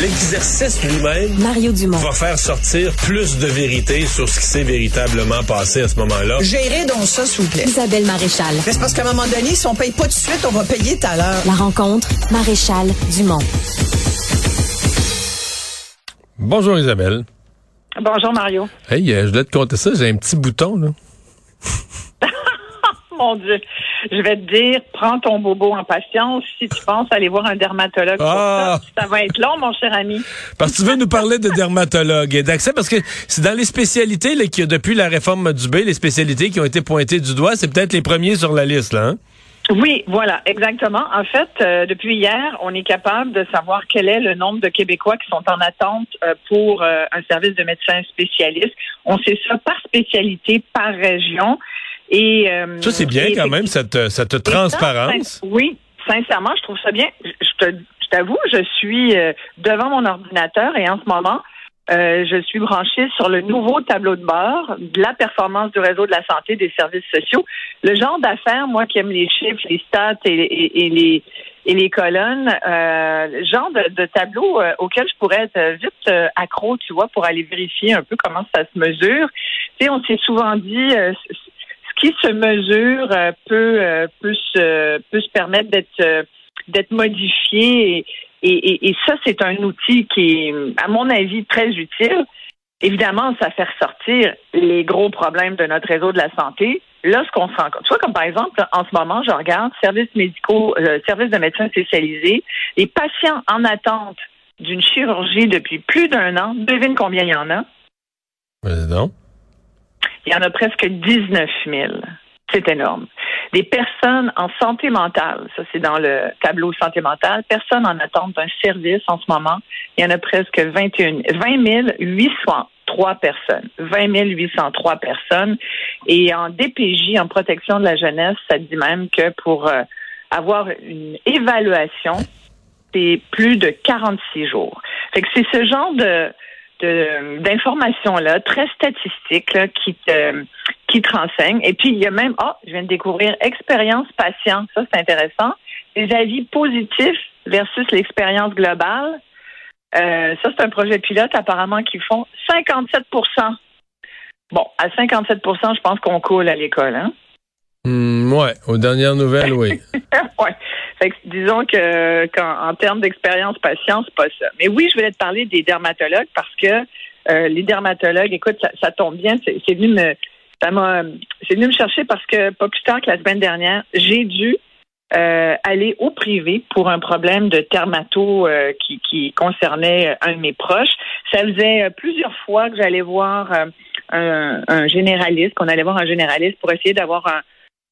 L'exercice lui-même Mario Dumont. va faire sortir plus de vérité sur ce qui s'est véritablement passé à ce moment-là. Gérez donc ça, s'il vous plaît. Isabelle Maréchal. Mais c'est parce qu'à un moment donné, si on paye pas tout de suite, on va payer tout à l'heure. La rencontre, Maréchal Dumont. Bonjour Isabelle. Bonjour Mario. Hey, euh, je dois te compter ça, j'ai un petit bouton là. Mon Dieu. Je vais te dire, prends ton bobo en patience. Si tu penses aller voir un dermatologue pour Ah! ça, ça va être long, mon cher ami. Parce que tu veux nous parler de dermatologue et d'accès, parce que c'est dans les spécialités là, qu'il y a depuis la réforme du B, les spécialités qui ont été pointées du doigt, c'est peut-être les premiers sur la liste là. Hein? Oui, voilà, exactement. En fait, euh, depuis hier, on est capable de savoir quel est le nombre de Québécois qui sont en attente euh, pour euh, un service de médecin spécialiste. On sait ça par spécialité, par région. Et euh, Ça c'est bien et quand même cette cette Et ça, transparence. oui, sincèrement, je trouve ça bien. Je, te- je t'avoue, je suis euh, devant mon ordinateur et en ce moment, euh, je suis branchée sur le nouveau tableau de bord de la performance du réseau de la santé des services sociaux. Le genre d'affaires, moi qui aime les chiffres, les stats et, et- et les et les colonnes, euh, le genre de, de tableau euh, auquel je pourrais être euh, vite euh, accro, tu vois, pour aller vérifier un peu comment ça se mesure. Tu sais, on s'est souvent dit, euh, qui se mesure euh, peut euh, peut se peut se permettre d'être euh, d'être modifié et, ça c'est un outil qui est à mon avis très utile. Évidemment, ça fait ressortir les gros problèmes de notre réseau de la santé. Là, ce qu'on se tu vois, comme par exemple, en ce moment, je regarde services médicaux, services de médecins spécialisés, les patients en attente d'une chirurgie depuis plus d'un an, devine combien il y en a? Donc. Il y en a presque 19 000. C'est énorme. Des personnes en santé mentale, ça c'est dans le tableau santé mentale, personnes en attente d'un service en ce moment, il y en a presque 21, 20 803 personnes. 20 803 personnes. Et en DPJ, en protection de la jeunesse, ça dit même que pour euh, avoir une évaluation, c'est plus de 46 jours. Fait que c'est ce genre de de- d'informations-là, très statistiques, là, qui te, qui te renseignent. Et puis, il y a même, ah, je viens de découvrir expérience patient. Ça, c'est intéressant. Les avis positifs versus l'expérience globale. Euh, ça, c'est un projet pilote, apparemment, qui font 57% Bon, à 57% je pense qu'on coule à l'école, hein? Hmm, ouais, aux dernières nouvelles, oui. ouais. Fait que disons que qu'en en termes d'expérience patient, c'est pas ça. Mais oui, je voulais te parler des dermatologues parce que euh, les dermatologues, écoute, ça, ça tombe bien, c'est venu me ça m'a c'est venu me chercher parce que pas plus tard que la semaine dernière, j'ai dû euh, aller au privé pour un problème de dermato euh, qui, qui concernait un de mes proches. Ça faisait euh, plusieurs fois que j'allais voir euh, un, un généraliste, qu'on allait voir un généraliste pour essayer d'avoir un-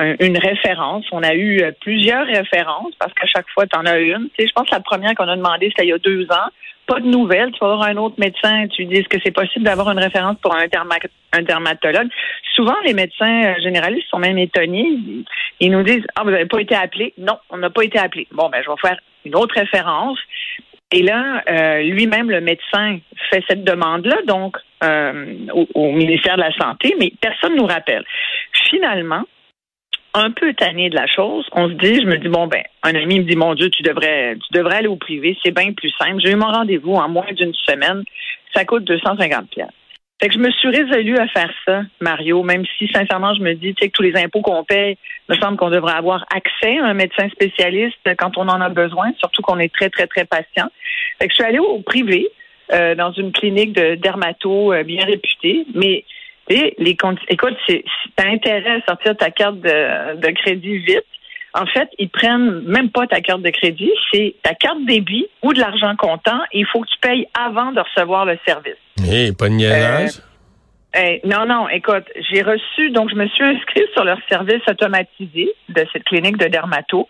une référence. On a eu euh, plusieurs références parce qu'à chaque fois, tu en as une. Tu sais, je pense que la première qu'on a demandé, c'était il y a deux ans. Pas de nouvelles. Tu vas voir un autre médecin, tu dis est-ce que c'est possible d'avoir une référence pour un, derma- un dermatologue? Souvent, les médecins euh, généralistes sont même étonnés. Ils, nous disent Ah, vous n'avez pas été appelé? Non, on n'a pas été appelé. Bon, ben, je vais faire une autre référence. Et là, euh, lui-même, le médecin, fait cette demande-là, donc, au, au ministère de la Santé, mais personne ne nous rappelle. Finalement, un peu tanné de la chose, on se dit, je me dis, bon, ben, un ami me dit, mon Dieu, tu devrais, tu devrais aller au privé, c'est bien plus simple. J'ai eu mon rendez-vous en moins d'une semaine, ça coûte 250 pièces. Fait que je me suis résolue à faire ça, Mario, même si, sincèrement, je me dis, tu sais, que tous les impôts qu'on paye, me semble qu'on devrait avoir accès à un médecin spécialiste quand on en a besoin, surtout qu'on est très, très, très patient. Fait que je suis allée au privé, euh, dans une clinique de dermato euh, bien réputée, mais les écoute, si tu as intérêt à sortir ta carte de, de crédit vite, en fait, ils prennent même pas ta carte de crédit, c'est ta carte débit ou de l'argent comptant. Et il faut que tu payes avant de recevoir le service. Hé, pas de niaisage? Eh, non, non, écoute, j'ai reçu, donc je me suis inscrite sur leur service automatisé de cette clinique de dermato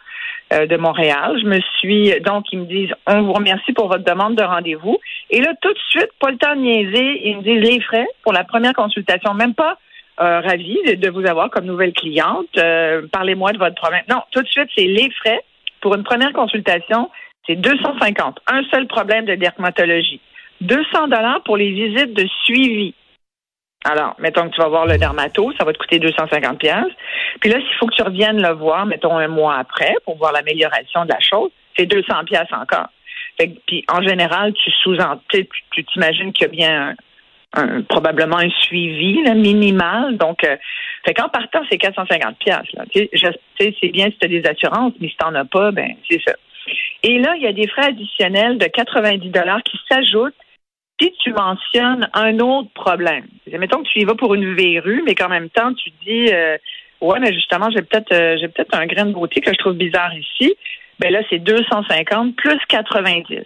euh, de Montréal. Je me suis, donc ils me disent, on vous remercie pour votre demande de rendez-vous. Et là, tout de suite, pas le temps de niaiser, ils me disent les frais pour la première consultation, même pas euh, ravi de, vous avoir comme nouvelle cliente. Euh, Parlez-moi de votre problème. Non, tout de suite, c'est les frais pour une première consultation, c'est 250. Un seul problème de dermatologie. 200 dollars pour les visites de suivi. Alors, mettons que tu vas voir le dermato, ça va te coûter 250 pièces. Puis là, s'il faut que tu reviennes le voir, mettons un mois après, pour voir l'amélioration de la chose, c'est 200 pièces encore. Fait que, puis en général, tu sous tu t'imagines qu'il y a bien un, un- probablement un suivi là, minimal. Donc, euh, fait qu'en partant, c'est 450 pièces. C'est bien si tu as des assurances, mais si tu n'en as pas, ben c'est ça. Et là, il y a des frais additionnels de 90 dollars qui s'ajoutent si tu mentionnes un autre problème. Mettons que tu y vas pour une verrue, mais qu'en même temps, tu dis euh, Ouais, mais justement, j'ai peut-être euh, j'ai peut-être un grain de beauté que je trouve bizarre ici. Ben là, c'est 250 plus 90.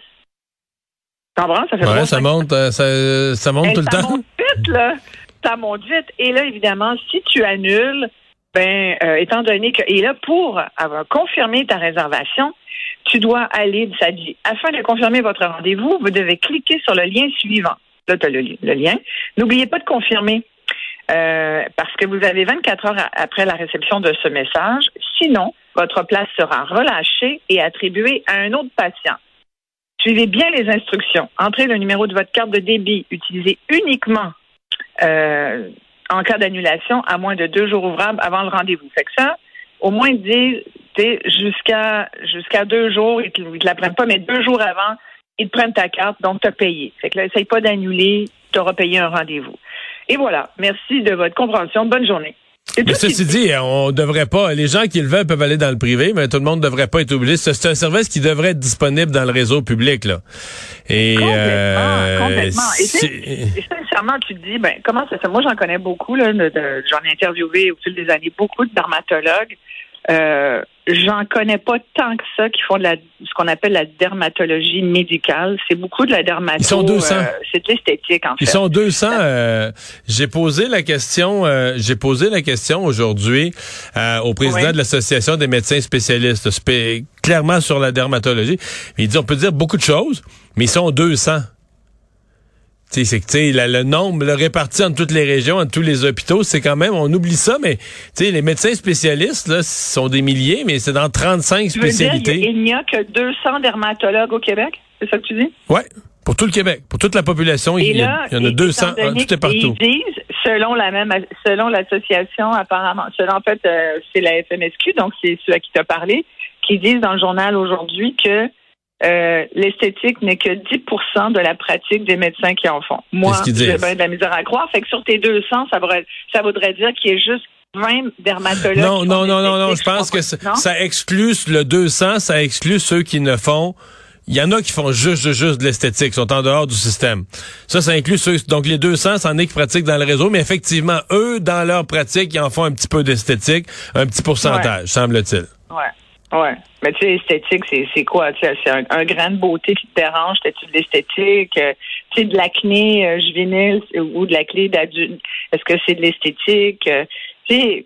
T'en comprends? Ça fait Ouais, 350. ça monte, euh, ça, ça monte Hey, tout le ça temps. monte vite, là. Ça monte vite. Et là, évidemment, si tu annules, ben, euh, étant donné que, et là, pour avoir confirmé ta réservation, tu dois aller, ça dit, afin de confirmer votre rendez-vous, vous devez cliquer sur le lien suivant. Là, tu as le, lien. N'oubliez pas de confirmer. euh, parce que vous avez 24 heures après la réception de ce message. Sinon, votre place sera relâchée et attribuée à un autre patient. Suivez bien les instructions. Entrez le numéro de votre carte de débit. Utilisez uniquement euh, en cas d'annulation à moins de deux jours ouvrables avant le rendez-vous. Fait que ça, au moins ils disent jusqu'à jusqu'à deux jours, ils ils te la prennent pas, mais deux jours avant, ils te prennent ta carte, donc tu as payé. Fait que là, essaye pas d'annuler, tu auras payé un rendez-vous. Et voilà. Merci de votre compréhension. Bonne journée. Mais ceci dit, on devrait pas. Les gens qui le veulent peuvent aller dans le privé, mais tout le monde ne devrait pas être obligé. C'est un service qui devrait être disponible dans le réseau public, là. Et Complètement, euh, complètement. Et sincèrement, tu te dis, ben, comment ça fait? Moi, j'en connais beaucoup, là, j'en ai interviewé au fil des années beaucoup de dermatologues. Euh, j'en connais pas tant que ça qui font de la, ce qu'on appelle la dermatologie médicale. C'est beaucoup de la dermato. Ils sont 200. euh, c'est de l'esthétique, en fait. Ils sont 200. euh, j'ai posé la question. euh, j'ai posé la question aujourd'hui euh, au président Oui. de l'association des médecins spécialistes, spé- clairement sur la dermatologie. Il dit on peut dire beaucoup de choses, mais ils sont 200. Tu sais, c'est que tu sais, la- le nombre, le réparti entre toutes les régions, entre tous les hôpitaux, c'est quand même, on oublie ça, mais tu sais, les médecins spécialistes, là, sont des milliers, mais c'est dans 35 Tu veux dire, spécialités. il n'y a que 200 dermatologues au Québec? C'est ça que tu dis? Ouais, pour tout le Québec, pour toute la population, il y, a- il y en a et- 200, étant donné tout est partout. qu'ils disent, selon la même, selon l'association, apparemment, selon en fait, euh, c'est la FMSQ, donc c'est ceux à qui tu as parlé, qui disent dans le journal aujourd'hui que euh, l'esthétique n'est que 10% de la pratique des médecins qui en font. Moi, j'ai bien de la misère à croire. Fait que sur tes 200, ça voudrait, ça voudrait dire qu'il y a juste 20 dermatologues. Non, qui non, non, non, non. Je pense que ça, exclut le 200, ça exclut ceux qui ne font. Il y en a qui font juste, juste, juste de l'esthétique, sont en dehors du système. Ça, ça inclut ceux. Donc les 200, c'en est qui pratiquent dans le réseau, mais effectivement, eux, dans leur pratique, ils en font un petit peu d'esthétique, un petit pourcentage, semble-t-il. Ouais. Ouais. Mais tu sais, esthétique, c'est, c'est quoi? Tu sais, c'est un, grain de beauté qui te dérange, t'as-tu de l'esthétique? Euh, tu sais, de l'acné euh, juvénile ou de l'acné d'adulte, est-ce que c'est de l'esthétique? Euh, tu sais,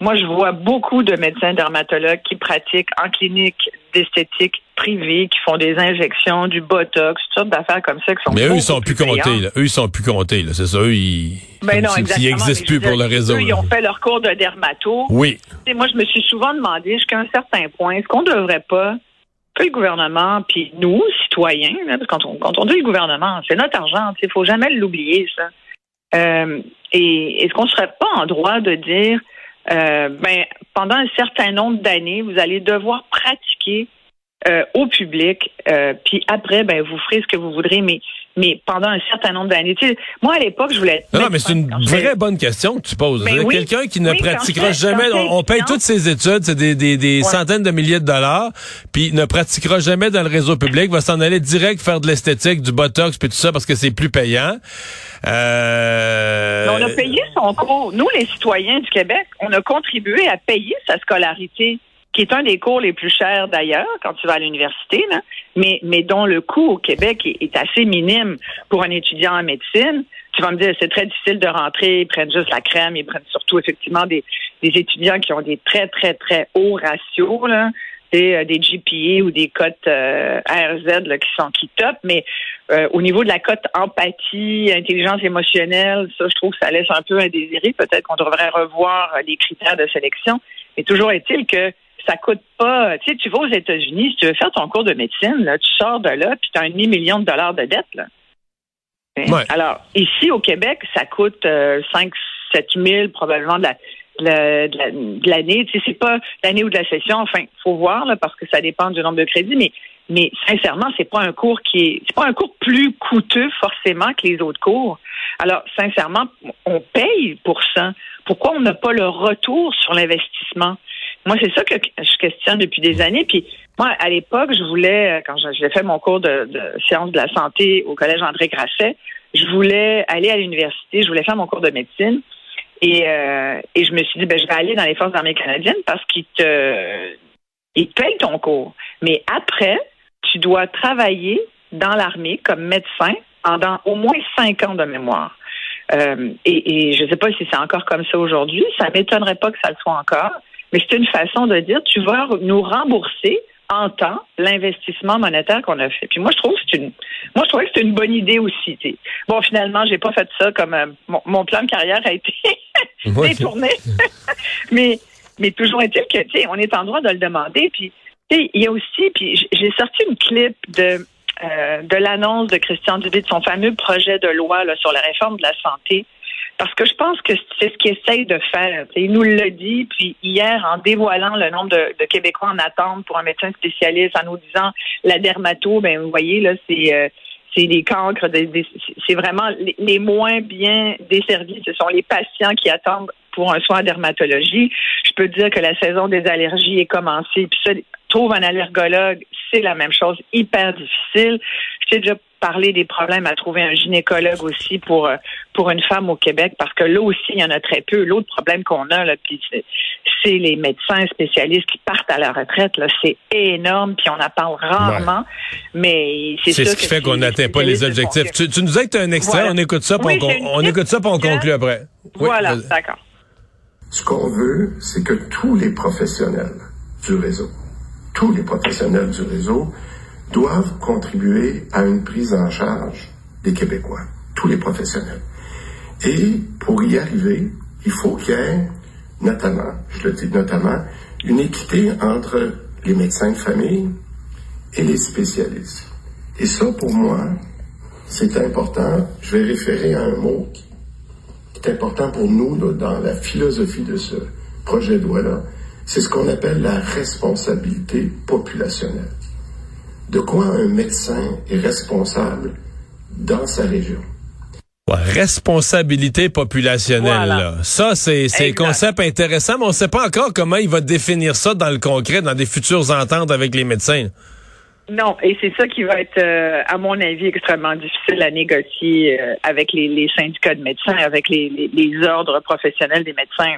moi, je vois beaucoup de médecins dermatologues qui pratiquent en clinique d'esthétique privée, qui font des injections, du botox, toutes sortes d'affaires comme ça qui sont Mais eux, ils sont plus comptés, là. Eux, ils sont plus comptés, là. C'est ça, eux, ils. Ben non, comme s'ils- exactement. Ils existent mais plus pour le réseau. eux, ils ont fait leur cours de dermato. Oui. Sais, moi, je me suis souvent demandé jusqu'à un certain point, est-ce qu'on ne devrait pas, que le gouvernement, puis nous, citoyens, là, parce que quand on, quand on dit le gouvernement, c'est notre argent, il faut jamais l'oublier, ça. Euh, et est-ce qu'on ne serait pas en droit de dire, euh, ben, pendant un certain nombre d'années, vous allez devoir pratiquer euh, au public, euh, puis après, ben, vous ferez ce que vous voudrez, mais mais pendant un certain nombre d'années. Tu sais, moi, à l'époque, je voulais Non, non, mais c'est une vraie bonne question que tu poses. Ben oui. Quelqu'un qui ne Oui, pratiquera jamais, on, on paye toutes ses études, c'est des, des, des centaines de milliers de dollars, puis ne pratiquera jamais dans le réseau public, va s'en aller direct faire de l'esthétique, du botox, puis tout ça parce que c'est plus payant. Euh... Mais on a payé son cours. Nous, les citoyens du Québec, on a contribué à payer sa scolarité, qui est un des cours les plus chers d'ailleurs quand tu vas à l'université, mais, mais dont le coût au Québec est, assez minime pour un étudiant en médecine. Tu vas me dire, c'est très difficile de rentrer, ils prennent juste la crème, ils prennent surtout effectivement des, des étudiants qui ont des très, très, très hauts ratios, là, et, euh, des GPA ou des cotes euh, ARZ là, qui sont qui top, mais euh, au niveau de la cote empathie, intelligence émotionnelle, ça, je trouve que ça laisse un peu indésiré. Peut-être qu'on devrait revoir les critères de sélection. Mais toujours est-il que ça coûte pas. Tu sais, tu vas aux États-Unis, si tu veux faire ton cours de médecine, là, tu sors de là, puis tu as un demi-million de dollars de dette. Là. Hein? Ouais. Alors, ici, au Québec, ça coûte euh, 5 7 000 probablement de la- de l'année. Tu sais, c'est pas l'année ou de la session. Enfin, faut voir là, parce que ça dépend du nombre de crédits. Mais Mais sincèrement, c'est pas un cours qui est, c'est pas un cours plus coûteux forcément que les autres cours. Alors, sincèrement, on paye pour ça. Pourquoi on n'a pas le retour sur l'investissement? Moi, c'est ça que je questionne depuis des années. Puis, moi, à l'époque, je voulais, quand j'ai fait mon cours de, de sciences de la santé au collège André Grasset, je voulais aller à l'université, je voulais faire mon cours de médecine. Et, euh, et je me suis dit, ben, je vais aller dans les forces armées canadiennes parce qu'ils te, ils te payent ton cours. Mais après, tu dois travailler dans l'armée comme médecin pendant au moins cinq ans de mémoire. Euh, et, et, je ne sais pas si c'est encore comme ça aujourd'hui. Ça m'étonnerait pas que ça le soit encore. Mais c'est une façon de dire, tu vas nous rembourser en temps l'investissement monétaire qu'on a fait. Puis moi, je trouve que c'est une, moi, je trouvais que c'est une bonne idée aussi. Bon, finalement, j'ai pas fait ça comme euh, mon, plan de carrière a été détourné. mais, mais toujours est-il que, tu sais, on est en droit de le demander. Puis, il y a aussi, puis j'ai sorti une clip de euh, de l'annonce de Christian Dubé de son fameux projet de loi là, sur la réforme de la santé. Parce que je pense que c'est ce qu'il essaye de faire. il nous l'a dit, puis hier, en dévoilant le nombre de, Québécois en attente pour un médecin spécialiste, en nous disant la dermato, ben vous voyez, là, c'est euh, c'est les cancres, c'est vraiment les, moins bien desservis. Ce sont les patients qui attendent pour un soin en dermatologie. Je peux dire que la saison des allergies est commencée. Puis ça, trouve un allergologue, c'est la même chose, hyper difficile. J'ai déjà parlé des problèmes à trouver un gynécologue aussi pour euh, pour une femme au Québec parce que là aussi il y en a très peu. L'autre problème qu'on a là, c'est les médecins spécialistes qui partent à la retraite. Là, c'est énorme puis on en parle rarement. Mais c'est ce qui fait qu'on n'atteint pas les objectifs. Tu, nous as que tu un extrait, on écoute ça, puis on, écoute ça, puis on conclut après. voilà, d'accord. Ce qu'on veut, c'est que tous les professionnels du réseau tous les professionnels du réseau doivent contribuer à une prise en charge des Québécois, tous les professionnels. Et pour y arriver, il faut qu'il y ait notamment, je le dis notamment, une équité entre les médecins de famille et les spécialistes. Et ça, pour moi, c'est important. Je vais référer à un mot est important pour nous dans la philosophie de ce projet de loi-là. C'est ce qu'on appelle la responsabilité populationnelle. De quoi un médecin est responsable dans sa région? responsabilité populationnelle. Ça, c'est un concept intéressant, mais on ne sait pas encore comment il va définir ça dans le concret, dans des futures ententes avec les médecins. Non, et c'est ça qui va être, euh, à mon avis, extrêmement difficile à négocier euh, avec les, syndicats de médecins, avec les, ordres professionnels des médecins.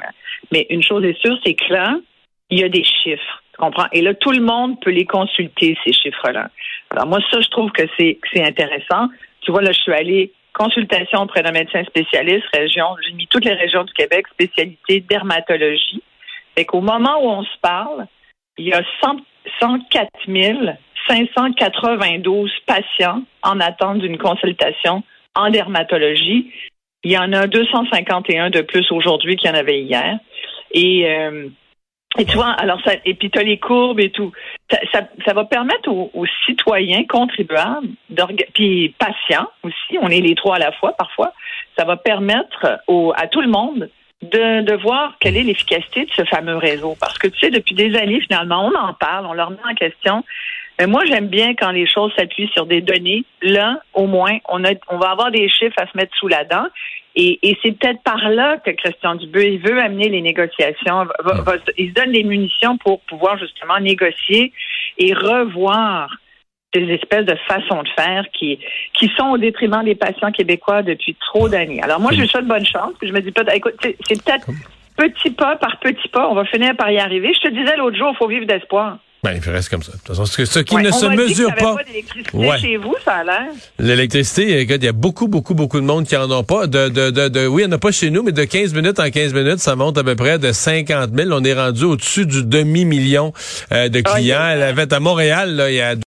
Mais une chose est sûre, c'est que là, il y a des chiffres. Tu comprends? Et là, tout le monde peut les consulter, ces chiffres-là. Alors, moi, ça, je trouve que c'est, c'est intéressant. Tu vois, là, je suis allée consultation auprès d'un médecin spécialiste, région, j'ai mis toutes les régions du Québec, spécialité dermatologie. Fait qu'au moment où on se parle, il y a 104 592 patients en attente d'une consultation en dermatologie. Il y en a 251 de plus aujourd'hui qu'il y en avait hier. Et euh, et tu vois, alors ça, et puis tu as les courbes et tout. Ça, va permettre aux, citoyens contribuables, puis patients aussi, on est les trois à la fois parfois, ça va permettre au, à tout le monde de, de voir quelle est l'efficacité de ce fameux réseau. Parce que tu sais, depuis des années, finalement, on en parle, on leur met en question. Mais moi, j'aime bien quand les choses s'appuient sur des données. Là, au moins, on, a, on va avoir des chiffres à se mettre sous la dent. Et, et c'est peut-être par là que Christian Dubé il veut amener les négociations. il se donne les munitions pour pouvoir justement négocier et revoir ces espèces de façons de faire qui, qui sont au détriment des patients québécois depuis trop d'années. Alors moi, je lui souhaite bonne chance. je me dis, écoute, c'est peut-être petit pas par petit pas, on va finir par y arriver. Je te disais l'autre jour, il faut vivre d'espoir. Ben, il reste comme ça. De toute façon, ce, qui ne se mesure pas. pas d'électricité chez vous, ça a l'air. L'électricité, il y a beaucoup, beaucoup, beaucoup de monde qui en ont pas. De, de, de, de oui, il n'y en a pas chez nous, mais de 15 minutes en 15 minutes, ça monte à peu près de 50 000. On est rendu au-dessus du demi-million euh, de clients. Elle avait à Montréal, là, il y a